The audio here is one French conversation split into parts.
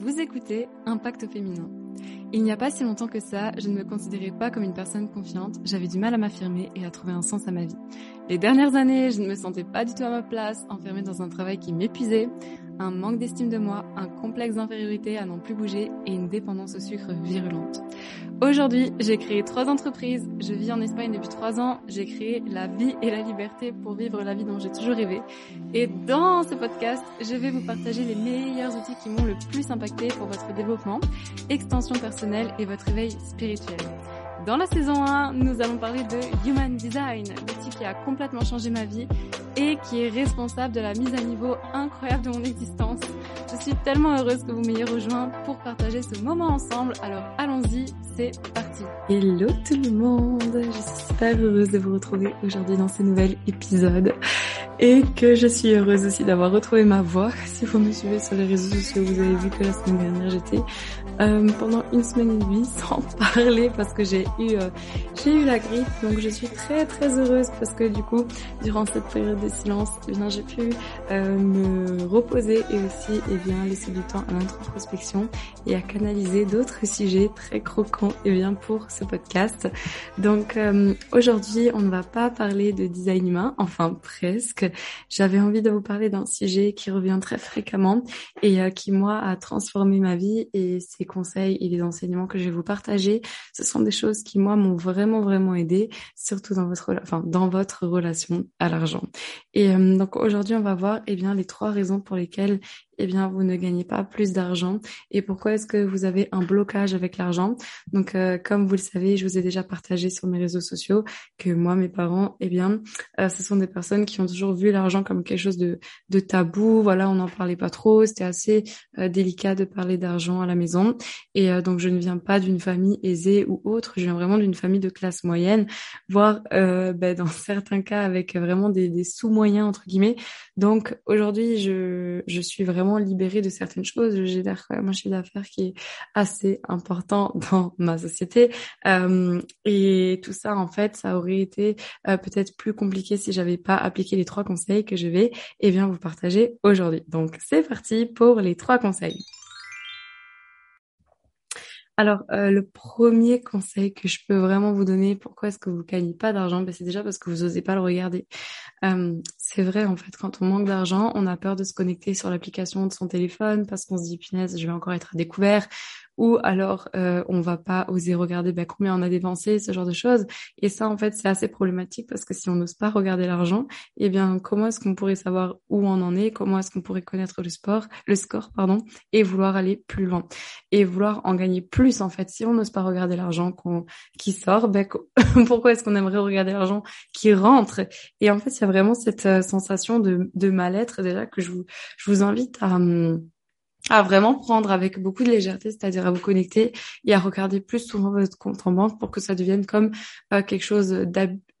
Vous écoutez Impact féminin. Il n'y a pas si longtemps que ça, je ne me considérais pas comme une personne confiante, j'avais du mal à m'affirmer et à trouver un sens à ma vie. Les dernières années, je ne me sentais pas du tout à ma place, enfermée dans un travail qui m'épuisait, un manque d'estime de moi, un complexe d'infériorité à n'en plus bouger et une dépendance au sucre virulente. Aujourd'hui, j'ai créé trois entreprises, je vis en Espagne depuis trois ans, j'ai créé la vie et la liberté pour vivre la vie dont j'ai toujours rêvé. Et dans ce podcast, je vais vous partager les meilleurs outils qui m'ont le plus impacté pour votre développement, extension personnelle et votre éveil spirituel. Dans la saison 1, nous allons parler de Human Design, l'outil qui a complètement changé ma vie et qui est responsable de la mise à niveau incroyable de mon existence. Je suis tellement heureuse que vous m'ayez rejoint pour partager ce moment ensemble. Alors allons-y, c'est parti. Hello tout le monde, je suis super heureuse de vous retrouver aujourd'hui dans ce nouvel épisode et que je suis heureuse aussi d'avoir retrouvé ma voix. Si vous me suivez sur les réseaux sociaux, vous avez vu que la semaine dernière j'étais euh, pendant une semaine et demie sans parler parce que j'ai eu euh, j'ai eu la grippe. Donc je suis très très heureuse parce que du coup durant cette période de silence eh bien j'ai pu euh, me reposer et aussi eh bien laisser du temps à l'introspection et à canaliser d'autres sujets très croquants eh bien pour ce podcast. Donc euh, aujourd'hui on ne va pas parler de design humain. Enfin presque j'avais envie de vous parler d'un sujet qui revient très fréquemment et qui moi a transformé ma vie et c'est conseils et les enseignements que je vais vous partager, ce sont des choses qui moi m'ont vraiment vraiment aidé, surtout dans votre enfin dans votre relation à l'argent. Et euh, donc aujourd'hui, on va voir eh bien les trois raisons pour lesquelles eh bien vous ne gagnez pas plus d'argent. Et pourquoi est-ce que vous avez un blocage avec l'argent? Donc euh, comme vous le savez, je vous ai déjà partagé sur mes réseaux sociaux que moi mes parents eh bien euh, ce sont des personnes qui ont toujours vu l'argent comme quelque chose de de tabou, voilà, on n'en parlait pas trop, c'était assez euh, délicat de parler d'argent à la maison. Et donc je ne viens pas d'une famille aisée ou autre, je viens vraiment d'une famille de classe moyenne, voire ben, dans certains cas avec vraiment des, des sous-moyens entre guillemets. Donc aujourd'hui, je je suis vraiment libérée de certaines choses. J'ai quand même un chiffre d'affaires qui est assez important dans ma société. Euh, et tout ça, en fait, ça aurait été euh, peut-être plus compliqué si j'avais pas appliqué les trois conseils que je vais eh bien vous partager aujourd'hui. Donc c'est parti pour les trois conseils. Alors, euh, le premier conseil que je peux vraiment vous donner, pourquoi est-ce que vous gagnez pas d'argent? Ben, C'est déjà parce que vous osez pas le regarder. C'est vrai, en fait, quand on manque d'argent, on a peur de se connecter sur l'application de son téléphone parce qu'on se dit, punaise, je vais encore être à découvert ou alors euh, on va pas oser regarder bah, combien on a dépensé, ce genre de choses. Et ça, en fait, c'est assez problématique parce que si on n'ose pas regarder l'argent, eh bien, comment est-ce qu'on pourrait savoir où on en est? Comment est-ce qu'on pourrait connaître le sport, le score, pardon, et vouloir aller plus loin? Et vouloir en gagner plus en fait. Si on n'ose pas regarder l'argent qu'on qui sort, ben, pourquoi est-ce qu'on aimerait regarder l'argent qui rentre? Et en fait, il y a vraiment cette euh, sensation de, de mal-être déjà que je vous je vous invite à hum, à vraiment prendre avec beaucoup de légèreté, c'est-à-dire à vous connecter et à regarder plus souvent votre compte en banque pour que ça devienne comme euh, quelque chose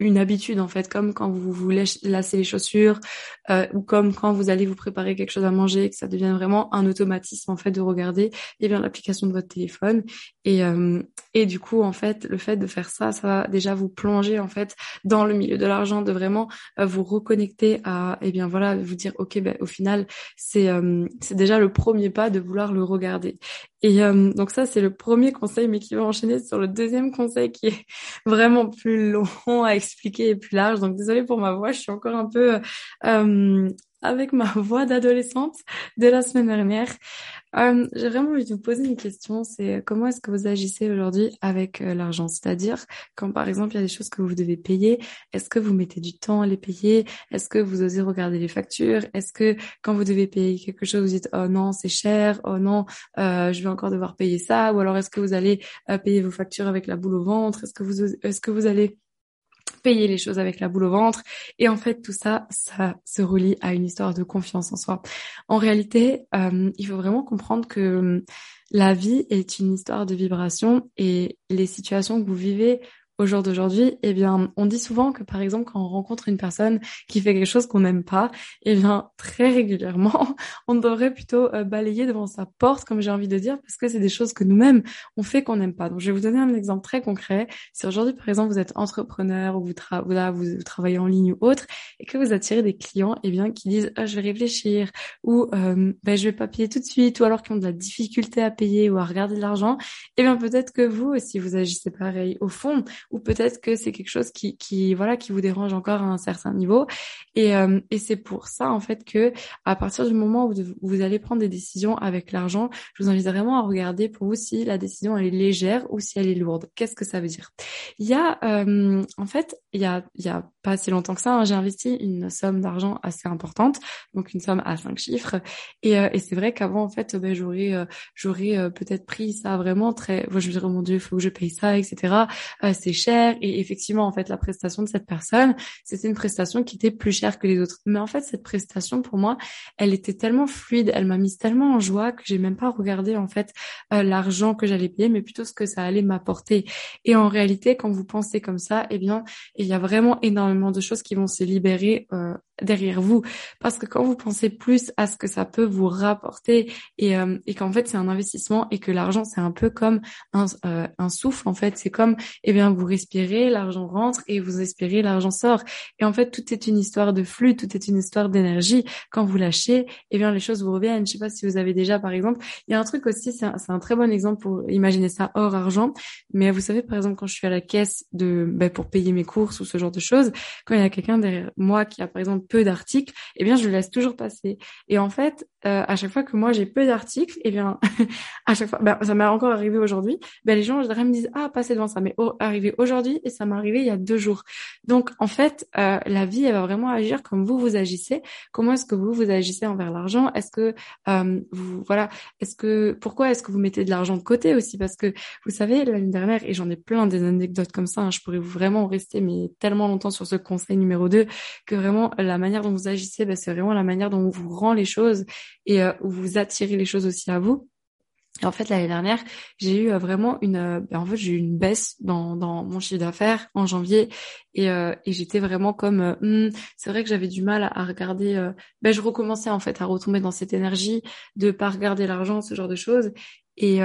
une habitude en fait, comme quand vous vous lassez les chaussures euh, ou comme quand vous allez vous préparer quelque chose à manger, que ça devienne vraiment un automatisme en fait de regarder eh bien l'application de votre téléphone. Et euh, et du coup en fait le fait de faire ça, ça va déjà vous plonger en fait dans le milieu de l'argent, de vraiment euh, vous reconnecter à eh bien voilà vous dire ok ben au final c'est c'est déjà le premier pas de vouloir le regarder et euh, donc ça, c'est le premier conseil, mais qui va enchaîner sur le deuxième conseil qui est vraiment plus long à expliquer et plus large. Donc désolée pour ma voix, je suis encore un peu euh, avec ma voix d'adolescente de la semaine dernière. Euh, j'ai vraiment envie de vous poser une question, c'est comment est-ce que vous agissez aujourd'hui avec euh, l'argent? C'est-à-dire quand par exemple il y a des choses que vous devez payer, est-ce que vous mettez du temps à les payer? Est-ce que vous osez regarder les factures? Est-ce que quand vous devez payer quelque chose, vous dites oh non c'est cher, oh non euh, je vais encore devoir payer ça? Ou alors est-ce que vous allez euh, payer vos factures avec la boule au ventre? Est-ce que vous est-ce que vous allez payer les choses avec la boule au ventre. Et en fait, tout ça, ça se relie à une histoire de confiance en soi. En réalité, euh, il faut vraiment comprendre que euh, la vie est une histoire de vibration et les situations que vous vivez au jour d'aujourd'hui, eh bien, on dit souvent que par exemple, quand on rencontre une personne qui fait quelque chose qu'on n'aime pas, eh bien, très régulièrement, on devrait plutôt euh, balayer devant sa porte, comme j'ai envie de dire, parce que c'est des choses que nous-mêmes on fait qu'on n'aime pas. Donc, je vais vous donner un exemple très concret. Si aujourd'hui, par exemple, vous êtes entrepreneur ou vous, vous, travaillez en ligne ou autre, et que vous attirez des clients, eh bien, qui disent ah, je vais réfléchir ou euh, ben, je vais pas payer tout de suite, ou alors qui ont de la difficulté à payer ou à regarder de l'argent, eh bien, peut-être que vous aussi vous agissez pareil au fond ou peut-être que c'est quelque chose qui, qui, voilà, qui vous dérange encore à un certain niveau. Et, euh, et c'est pour ça, en fait, que à partir du moment où vous, allez prendre des décisions avec l'argent, je vous invite vraiment à regarder pour vous si la décision elle est légère ou si elle est lourde. Qu'est-ce que ça veut dire? Il y a, euh, en fait, il y a, il y a pas si longtemps que ça, hein, j'ai investi une somme d'argent assez importante, donc une somme à cinq chiffres. Et, euh, et c'est vrai qu'avant, en fait, ben, j'aurais, j'aurais peut-être pris ça vraiment très, je me dirais, oh mon Dieu, il faut que je paye ça, etc. c'est cher. Et effectivement, en fait, la prestation de cette personne, c'était une prestation qui était plus chère que les autres. Mais en fait, cette prestation, pour moi, elle était tellement fluide, elle m'a mise tellement en joie que j'ai même pas regardé, en fait, euh, l'argent que j'allais payer, mais plutôt ce que ça allait m'apporter. Et en réalité, quand vous pensez comme ça, eh bien, il y a vraiment énormément de choses qui vont se libérer euh, derrière vous. Parce que quand vous pensez plus à ce que ça peut vous rapporter et, euh, et qu'en fait c'est un investissement et que l'argent c'est un peu comme un, euh, un souffle en fait, c'est comme eh bien vous respirez, l'argent rentre et vous expirez, l'argent sort. Et en fait tout est une histoire de flux, tout est une histoire d'énergie. Quand vous lâchez, eh bien les choses vous reviennent. Je sais pas si vous avez déjà par exemple, il y a un truc aussi, c'est un, un, très bon exemple pour imaginer ça hors argent. Mais vous savez par exemple quand je suis à la caisse de ben, pour payer mes courses ou ce genre de choses, quand il y a quelqu'un derrière moi qui a par exemple peu d'articles, eh bien, je le laisse toujours passer. Et en fait, euh, à chaque fois que moi j'ai peu d'articles, eh bien, à chaque fois, ben, ça m'est encore arrivé aujourd'hui, ben, les gens, me disent, ah, passez devant ça. Mais arrivé aujourd'hui et ça m'est arrivé il y a deux jours. Donc, en fait, euh, la vie, elle va vraiment agir comme vous, vous agissez. Comment est-ce que vous, vous agissez envers l'argent? Est-ce que, euh, vous, voilà, est-ce que, pourquoi est-ce que vous mettez de l'argent de côté aussi? Parce que, vous savez, l'année dernière, et j'en ai plein des anecdotes comme ça, hein, je pourrais vraiment rester, mais tellement longtemps sur ce conseil numéro 2, que vraiment, la manière dont vous agissez, ben, c'est vraiment la manière dont on vous rend les choses et euh, où vous attirez les choses aussi à vous. En fait, l'année dernière, j'ai eu euh, vraiment une, euh, ben, en fait, j'ai eu une baisse dans, dans mon chiffre d'affaires en janvier, et, et j'étais vraiment comme, hmm, c'est vrai que j'avais du mal à, regarder. ben, je recommençais en fait à retomber dans cette énergie de pas regarder l'argent, ce genre de choses. Et,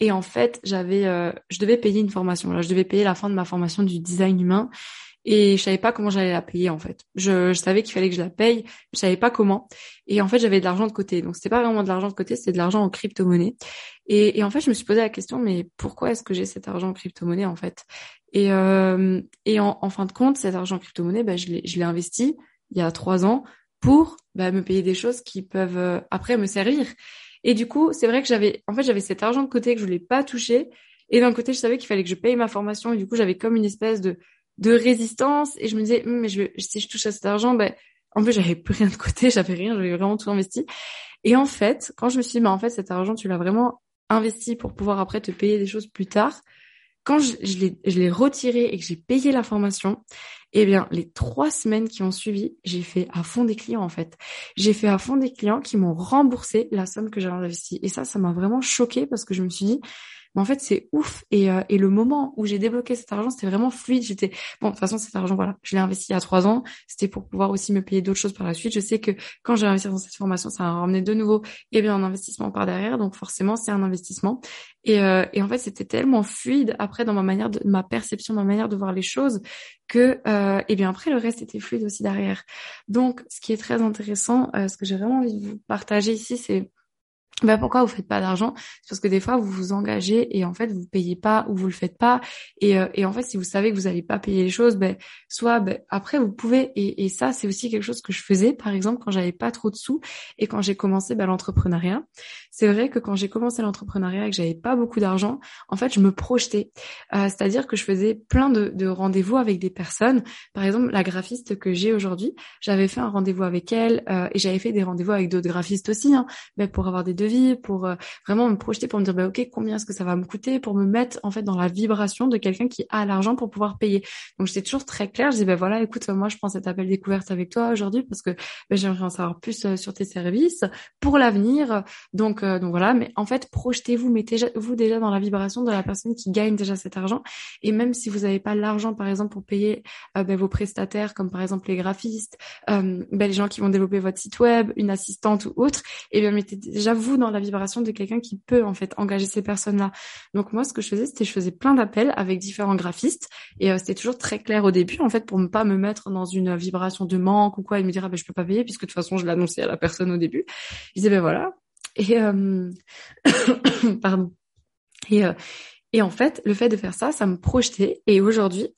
et en fait, j'avais, je devais payer une formation. Là, je devais payer la fin de ma formation du design humain et je savais pas comment j'allais la payer en fait. Je, je savais qu'il fallait que je la paye, je savais pas comment. Et en fait, j'avais de l'argent de côté. Donc c'était pas vraiment de l'argent de côté, c'était de l'argent en crypto-monnaie. Et, et, en fait, je me suis posé la question, mais pourquoi est-ce que j'ai cet argent en crypto-monnaie en fait? Et, euh, et en, en, fin de compte, cet argent en crypto-monnaie, bah, je l'ai investi il y a trois ans pour bah, me payer des choses qui peuvent euh, après me servir. Et du coup, c'est vrai que j'avais, en fait, j'avais cet argent de côté que je voulais pas toucher. Et d'un côté, je savais qu'il fallait que je paye ma formation. Et du coup, j'avais comme une espèce de de résistance et je me disais hum, mais je, si je touche à cet argent ben en plus j'avais plus rien de côté j'avais rien j'avais vraiment tout investi. Et en fait quand je me suis dit bah en fait cet argent tu l'as vraiment investi pour pouvoir après te payer des choses plus tard quand je, je l'ai retiré et que j'ai payé la formation eh bien les trois semaines qui ont suivi j'ai fait à fond des clients en fait. J'ai fait à fond des clients qui m'ont remboursé la somme que j'avais investie. Et ça ça m'a vraiment choqué parce que je me suis dit mais en fait, c'est ouf. Et, euh, et le moment où j'ai débloqué cet argent, c'était vraiment fluide. J'étais bon. De toute façon, cet argent, voilà, je l'ai investi il y a trois ans. C'était pour pouvoir aussi me payer d'autres choses par la suite. Je sais que quand j'ai investi dans cette formation, ça a ramené de nouveau eh bien un investissement par derrière. Donc forcément, c'est un investissement. Et, euh, et en fait, c'était tellement fluide après dans ma manière de ma perception, ma manière de voir les choses que euh, eh bien après le reste était fluide aussi derrière. Donc, ce qui est très intéressant, euh, ce que j'ai vraiment envie de vous partager ici, c'est ben pourquoi vous faites pas d'argent? C'est parce que des fois vous vous engagez et en fait vous payez pas ou vous le faites pas et, euh, et en fait si vous savez que vous allez pas payer les choses, ben soit ben, après vous pouvez et, et ça c'est aussi quelque chose que je faisais par exemple quand j'avais pas trop de sous et quand j'ai commencé ben, l'entrepreneuriat. C'est vrai que quand j'ai commencé l'entrepreneuriat et que j'avais pas beaucoup d'argent, en fait je me projetais, euh, c'est-à-dire que je faisais plein de, de rendez-vous avec des personnes. Par exemple la graphiste que j'ai aujourd'hui, j'avais fait un rendez-vous avec elle euh, et j'avais fait des rendez-vous avec d'autres graphistes aussi, hein, ben, pour avoir des devis devis, pour euh, vraiment me projeter, pour me dire, bah, ok, combien est-ce que ça va me coûter, pour me mettre en fait dans la vibration de quelqu'un qui a l'argent pour pouvoir payer. Donc j'étais toujours très claire. Je dis, ben voilà, écoute, moi je prends cet appel découverte avec toi aujourd'hui parce que ben, j'aimerais en savoir plus euh, sur tes services pour l'avenir. Donc donc voilà. Mais en fait, projetez-vous, mettez-vous déjà dans la vibration de la personne qui gagne déjà cet argent. Et même si vous n'avez pas l'argent, par exemple, pour payer ben, vos prestataires, comme par exemple les graphistes, ben, les gens qui vont développer votre site web, une assistante ou autre, et bien mettez déjà vous dans la vibration de quelqu'un qui peut en fait engager ces personnes-là. Donc moi, ce que je faisais, c'était je faisais plein d'appels avec différents graphistes et euh, c'était toujours très clair au début en fait pour ne pas me mettre dans une vibration de manque ou quoi et me dire ah ben je peux pas payer puisque de toute façon je l'annonçais à la personne au début. Je disais ben voilà et euh... pardon et euh, et en fait le fait de faire ça, ça me projetait et aujourd'hui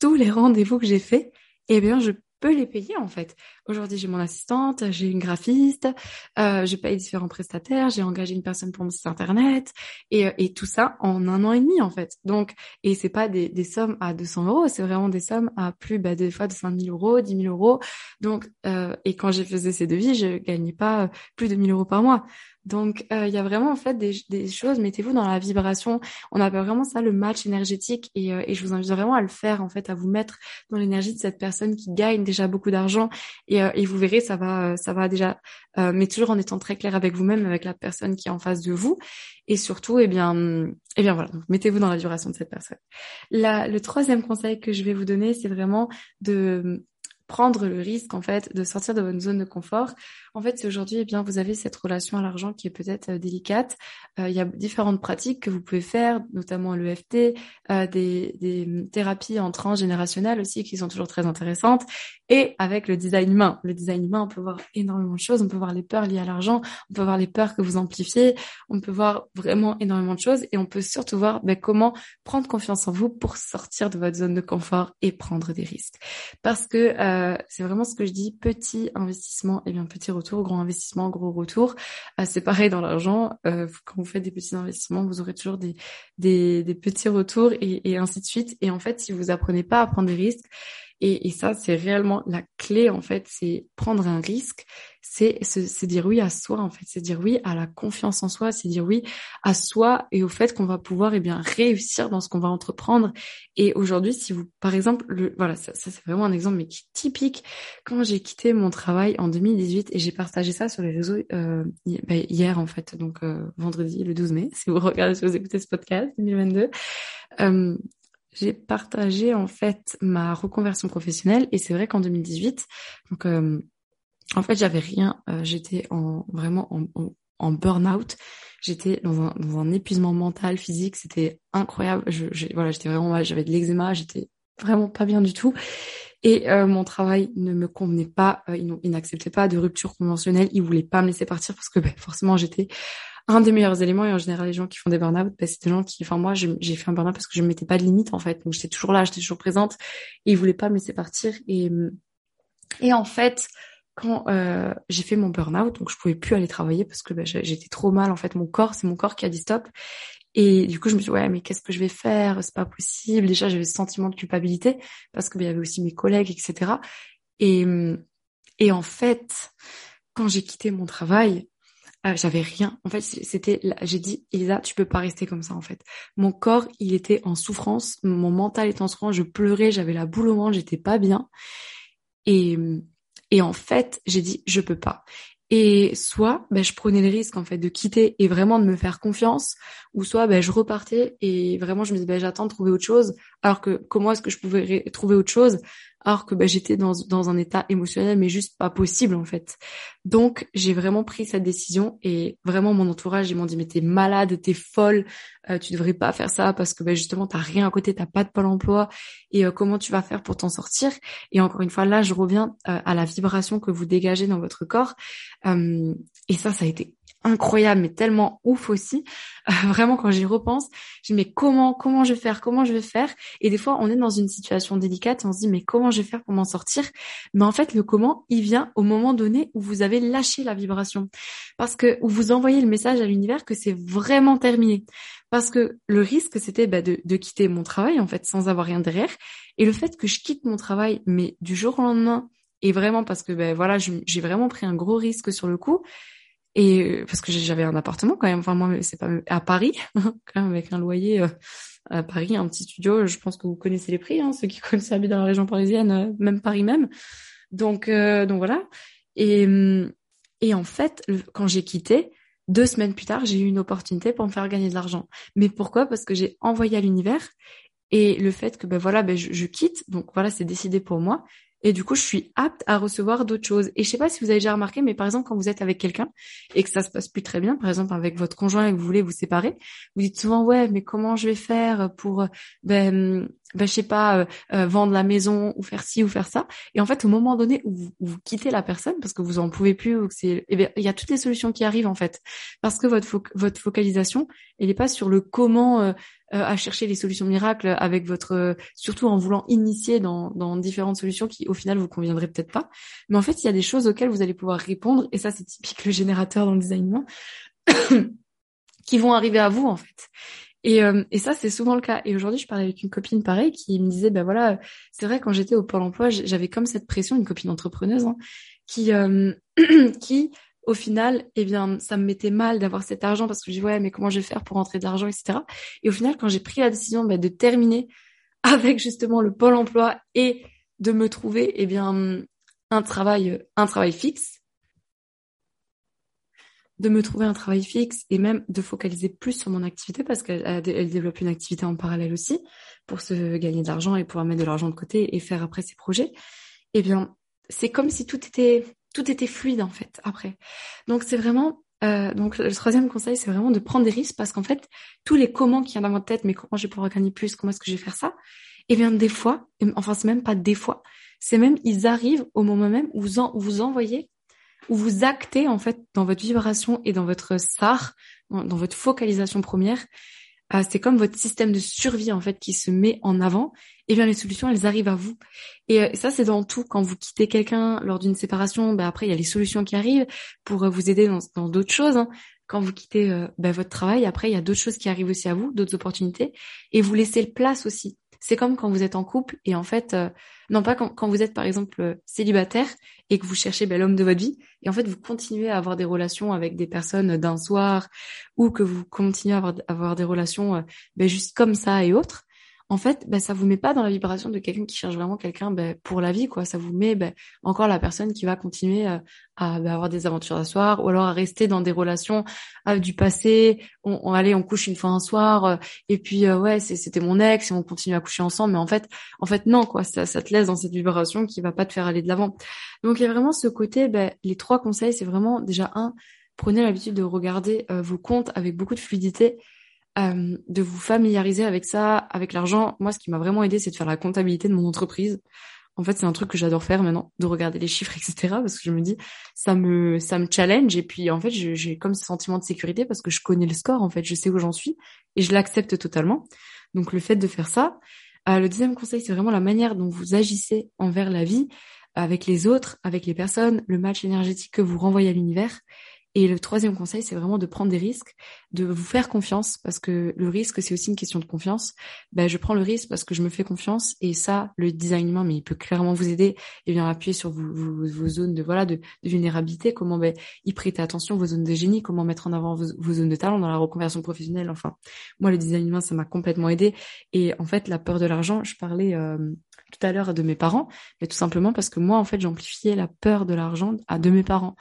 tous les rendez-vous que j'ai faits, eh bien je peux les payer en fait. Aujourd'hui, j'ai mon assistante, j'ai une graphiste, euh, je paye différents prestataires, j'ai engagé une personne pour mon site internet et, euh, et tout ça en un an et demi en fait. Donc, et c'est pas des, des sommes à 200 euros, c'est vraiment des sommes à plus bah, des fois de 5 000 euros, 10 000 euros. Donc, euh, et quand j'ai fait ces devis, je gagnais pas euh, plus de 1000 euros par mois. Donc, euh, il y a vraiment en fait des, des choses. Mettez-vous dans la vibration. On appelle vraiment ça le match énergétique, et, et, je vous invite vraiment à le faire en fait, à vous mettre dans l'énergie de cette personne qui gagne déjà beaucoup d'argent, et, euh, et, vous verrez, ça va, ça va déjà. mais toujours en étant très clair avec vous-même, avec la personne qui est en face de vous, et surtout, eh bien, eh bien voilà, mettez-vous dans la vibration de cette personne. Le troisième conseil que je vais vous donner, c'est vraiment de prendre le risque en fait de sortir de votre zone de confort. En fait, aujourd'hui, eh bien, vous avez cette relation à l'argent qui est peut-être euh, délicate, euh, il y a différentes pratiques que vous pouvez faire, notamment l'EFT, euh, des, des thérapies en transgénérationnelles aussi qui sont toujours très intéressantes, et avec le design humain. Le design humain, on peut voir énormément de choses. On peut voir les peurs liées à l'argent, on peut voir les peurs que vous amplifiez, on peut voir vraiment énormément de choses, et on peut surtout voir ben, comment prendre confiance en vous pour sortir de votre zone de confort et prendre des risques. Parce que euh, c'est vraiment ce que je dis, petit investissement et bien petit retour, grand investissement, gros retour. Euh, c'est pareil dans l'argent. Euh, quand vous faites des petits investissements, vous aurez toujours des, des, des petits retours et, et ainsi de suite. Et en fait, si vous apprenez pas à prendre des risques, et, et ça, c'est réellement la clé, en fait, c'est prendre un risque, c'est c'est dire oui à soi, en fait, c'est dire oui à la confiance en soi, c'est dire oui à soi et au fait qu'on va pouvoir eh bien réussir dans ce qu'on va entreprendre. Et aujourd'hui, si vous, par exemple, le, voilà, ça, ça c'est vraiment un exemple, mais qui est typique. Quand j'ai quitté mon travail en 2018 et j'ai partagé ça sur les réseaux euh, ben, hier, en fait, donc euh, vendredi, le 12 mai, si vous regardez, si vous écoutez ce podcast 2022. Euh, j'ai partagé en fait ma reconversion professionnelle. Et c'est vrai qu'en 2018, donc euh, en fait j'avais rien, euh, j'étais en vraiment en, en, burn-out, j'étais dans un, dans un épuisement mental, physique, c'était incroyable. Je, voilà, j'étais vraiment mal, j'avais de l'eczéma, j'étais vraiment pas bien du tout. Et euh, mon travail ne me convenait pas, ils, ils n'acceptaient pas de rupture conventionnelle, ils voulaient pas me laisser partir parce que ben, forcément j'étais un des meilleurs éléments et en général les gens qui font des burn-out bah, c'est des gens qui enfin moi j'ai fait un burn-out parce que je ne mettais pas de limite en fait. Donc j'étais toujours là j'étais toujours présente et ils voulaient pas me laisser partir et et en fait quand euh, j'ai fait mon burn-out donc je pouvais plus aller travailler parce que bah, j'étais trop mal en fait. Mon corps c'est mon corps qui a dit stop et du coup je me suis dit, ouais mais qu'est-ce que je vais faire? C'est pas possible. Déjà j'avais ce sentiment de culpabilité parce que bah, y avait aussi mes collègues etc et et en fait quand j'ai quitté mon travail euh, j'avais rien. En fait, c'était, j'ai dit, Elisa, tu peux pas rester comme ça, en fait. Mon corps, il était en souffrance, mon mental était en souffrance, je pleurais, j'avais la boule au ventre, j'étais pas bien. Et, et en fait, j'ai dit, je peux pas. Et soit, ben, je prenais le risque, en fait, de quitter et vraiment de me faire confiance, ou soit, ben, je repartais et vraiment, je me disais, ben, j'attends de trouver autre chose. Alors que, comment est-ce que je pouvais trouver autre chose alors que bah, j'étais dans, dans un état émotionnel mais juste pas possible en fait. Donc j'ai vraiment pris cette décision et vraiment mon entourage ils m'ont dit mais t'es malade, t'es folle, euh, tu devrais pas faire ça parce que bah, justement t'as rien à côté, t'as pas de pôle emploi et euh, comment tu vas faire pour t'en sortir? Et encore une fois là je reviens euh, à la vibration que vous dégagez dans votre corps et ça ça a été incroyable, mais tellement ouf aussi. Euh, vraiment, quand j'y repense, je me dis mais comment, comment je vais faire, comment je vais faire? Et des fois, on est dans une situation délicate et on se dit mais comment je vais faire pour m'en sortir? Mais en fait, le comment, il vient au moment donné où vous avez lâché la vibration, parce que où vous envoyez le message à l'univers que c'est vraiment terminé. Parce que le risque, c'était bah, de, quitter mon travail en fait sans avoir rien derrière, et le fait que je quitte mon travail, mais du jour au lendemain, et vraiment parce que ben voilà, j'ai vraiment pris un gros risque sur le coup Et parce que j'avais un appartement quand même, enfin moi c'est pas à Paris, quand même avec un loyer à Paris, un petit studio. Je pense que vous connaissez les prix, hein, ceux qui connaissent habiter dans la région parisienne, même Paris même. Donc donc voilà. Et et en fait, quand j'ai quitté, deux semaines plus tard, j'ai eu une opportunité pour me faire gagner de l'argent. Mais pourquoi? Parce que j'ai envoyé à l'univers et le fait que ben voilà, ben je quitte, donc voilà, c'est décidé pour moi. Et du coup, je suis apte à recevoir d'autres choses. Et je sais pas si vous avez déjà remarqué, mais par exemple, quand vous êtes avec quelqu'un et que ça se passe plus très bien, par exemple avec votre conjoint et que vous voulez vous séparer, vous dites souvent ouais, mais comment je vais faire pour ben, ben je sais pas, euh, euh, vendre la maison ou faire ci ou faire ça. Et en fait, au moment donné où vous, quittez la personne parce que vous en pouvez plus ou que c'est, eh il y a toutes les solutions qui arrivent en fait, parce que votre votre focalisation, elle n'est pas sur le comment euh, à chercher les solutions miracles avec votre, surtout en voulant initier dans dans différentes solutions qui au final vous conviendraient peut-être pas. Mais en fait, il y a des choses auxquelles vous allez pouvoir répondre et ça c'est typique le générateur dans le design qui vont arriver à vous en fait. Et, euh, et ça, c'est souvent le cas. Et aujourd'hui, je parlais avec une copine pareille qui me disait, ben voilà, c'est vrai, quand j'étais au Pôle emploi, j'avais comme cette pression, une copine entrepreneuse, hein, qui, euh, qui, au final, eh ça me mettait mal d'avoir cet argent parce que je dis, ouais, mais comment je vais faire pour rentrer de l'argent, etc. Et au final, quand j'ai pris la décision ben, de terminer avec justement le Pôle emploi et de me trouver, eh bien, un travail, un travail fixe, de me trouver un travail fixe et même de focaliser plus sur mon activité parce qu'elle développe une activité en parallèle aussi pour se gagner de l'argent et pouvoir mettre de l'argent de côté et faire après ses projets. Eh bien, c'est comme si tout était tout était fluide en fait après. Donc c'est vraiment euh, donc le troisième conseil c'est vraiment de prendre des risques parce qu'en fait tous les comment qui viennent dans votre tête mais comment je vais pouvoir gagner plus comment est-ce que je vais faire ça eh bien des fois enfin c'est même pas des fois c'est même ils arrivent au moment même où vous, où vous envoyez où vous actez en fait dans votre vibration et dans votre SAR, dans votre focalisation première, euh, c'est comme votre système de survie en fait qui se met en avant. Et bien les solutions, elles arrivent à vous. Et euh, ça, c'est dans tout. Quand vous quittez quelqu'un lors d'une séparation, ben après il y a les solutions qui arrivent pour euh, vous aider dans d'autres choses. Hein. Quand vous quittez ben, votre travail, après il y a d'autres choses qui arrivent aussi à vous, d'autres opportunités, et vous laissez place aussi. C'est comme quand vous êtes en couple et en fait, non pas quand, quand, vous êtes par exemple célibataire et que vous cherchez ben, l'homme de votre vie et en fait vous continuez à avoir des relations avec des personnes d'un soir ou que vous continuez à avoir, avoir des relations ben, juste comme ça et autres en fait, ben, ça vous met pas dans la vibration de quelqu'un qui cherche vraiment quelqu'un ben, pour la vie, quoi. Ça vous met ben, encore la personne qui va continuer à, à ben, avoir des aventures à soir, ou alors à rester dans des relations euh, du passé. On, on allait, on couche une fois un soir, euh, et puis euh, ouais, c'était mon ex, et on continue à coucher ensemble. Mais en fait, en fait non, quoi. Ça, ça te laisse dans cette vibration qui va pas te faire aller de l'avant. Donc il y a vraiment ce côté. Ben, les trois conseils, c'est vraiment déjà un, prenez l'habitude de regarder vos comptes avec beaucoup de fluidité euh, de vous familiariser avec ça, avec l'argent. Moi, ce qui m'a vraiment aidé, c'est de faire la comptabilité de mon entreprise. En fait, c'est un truc que j'adore faire maintenant, de regarder les chiffres, etc. Parce que je me dis, ça me, ça me challenge. Et puis, en fait, j'ai comme ce sentiment de sécurité parce que je connais le score. En fait, je sais où j'en suis et je l'accepte totalement. Donc, le fait de faire ça. Euh, le deuxième conseil, c'est vraiment la manière dont vous agissez envers la vie, avec les autres, avec les personnes, le match énergétique que vous renvoyez à l'univers et le troisième conseil, c'est vraiment de prendre des risques, de vous faire confiance, parce que le risque, c'est aussi une question de confiance. Ben, je prends le risque parce que je me fais confiance, et ça, le design humain, mais il peut clairement vous aider et bien appuyer sur vos, zones de voilà de, vulnérabilité, comment ben, y prêter attention, vos zones de génie, comment mettre en avant vos, zones de talent dans la reconversion professionnelle. Enfin, moi, le design humain, ça m'a complètement aidé. Et en fait, la peur de l'argent, je parlais euh, tout à l'heure de mes parents, mais tout simplement parce que moi, en fait, j'amplifiais la peur de l'argent à de mes parents.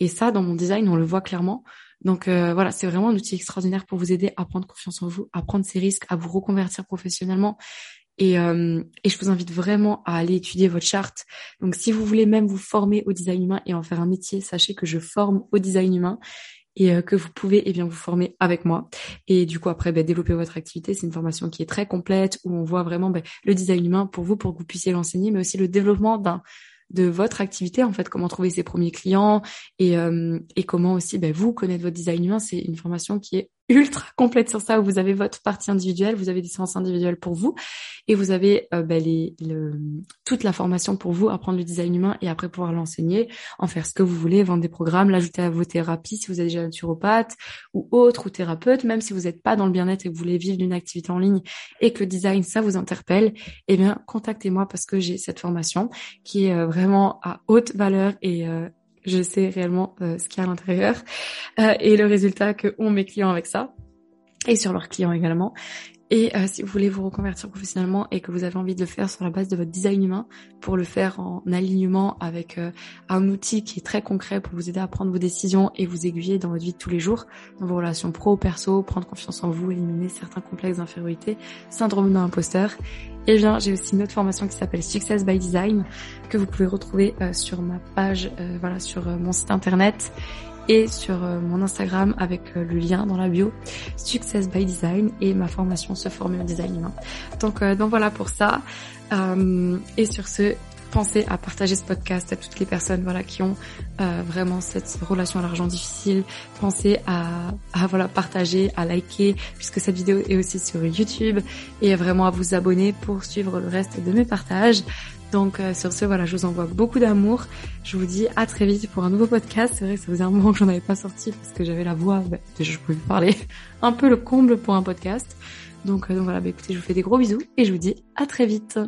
Et ça, dans mon design, on le voit clairement. Donc euh, voilà, c'est vraiment un outil extraordinaire pour vous aider à prendre confiance en vous, à prendre ces risques, à vous reconvertir professionnellement. Et, euh, et je vous invite vraiment à aller étudier votre charte. Donc si vous voulez même vous former au design humain et en faire un métier, sachez que je forme au design humain et euh, que vous pouvez eh bien vous former avec moi. Et du coup après ben, développer votre activité, c'est une formation qui est très complète où on voit vraiment ben, le design humain pour vous pour que vous puissiez l'enseigner, mais aussi le développement d'un de votre activité, en fait, comment trouver ses premiers clients et, euh, et comment aussi ben, vous connaître votre design humain. C'est une formation qui est ultra complète sur ça où vous avez votre partie individuelle, vous avez des séances individuelles pour vous et vous avez euh, le, toute la formation pour vous apprendre le design humain et après pouvoir l'enseigner, en faire ce que vous voulez, vendre des programmes, l'ajouter à vos thérapies si vous êtes déjà naturopathe ou autre ou thérapeute, même si vous n'êtes pas dans le bien-être et que vous voulez vivre d'une activité en ligne et que le design ça vous interpelle, eh bien contactez-moi parce que j'ai cette formation qui est euh, vraiment à haute valeur et euh, je sais réellement ce qu'il y a à l'intérieur et le résultat que ont mes clients avec ça et sur leurs clients également. Et euh, si vous voulez vous reconvertir professionnellement et que vous avez envie de le faire sur la base de votre design humain, pour le faire en alignement avec euh, un outil qui est très concret pour vous aider à prendre vos décisions et vous aiguiller dans votre vie de tous les jours, dans vos relations pro, perso, prendre confiance en vous, éliminer certains complexes d'infériorité, syndrome d'imposteur, et eh bien j'ai aussi une autre formation qui s'appelle Success by Design que vous pouvez retrouver euh, sur ma page, voilà, sur mon site internet et sur euh, mon Instagram avec euh, le lien dans la bio Success by Design et ma formation se former au design humain. Donc, euh, donc voilà pour ça. et sur ce, pensez à partager ce podcast à toutes les personnes voilà qui ont vraiment cette relation à l'argent difficile. Pensez à, à voilà partager, à liker puisque cette vidéo est aussi sur YouTube et vraiment à vous abonner pour suivre le reste de mes partages. Donc euh, sur ce, voilà, je vous envoie beaucoup d'amour. Je vous dis à très vite pour un nouveau podcast. C'est vrai que ça faisait un moment que j'en avais pas sorti parce que j'avais la voix, bah, je pouvais parler, un peu le comble pour un podcast. Donc, euh, donc voilà, bah, écoutez, je vous fais des gros bisous et je vous dis à très vite.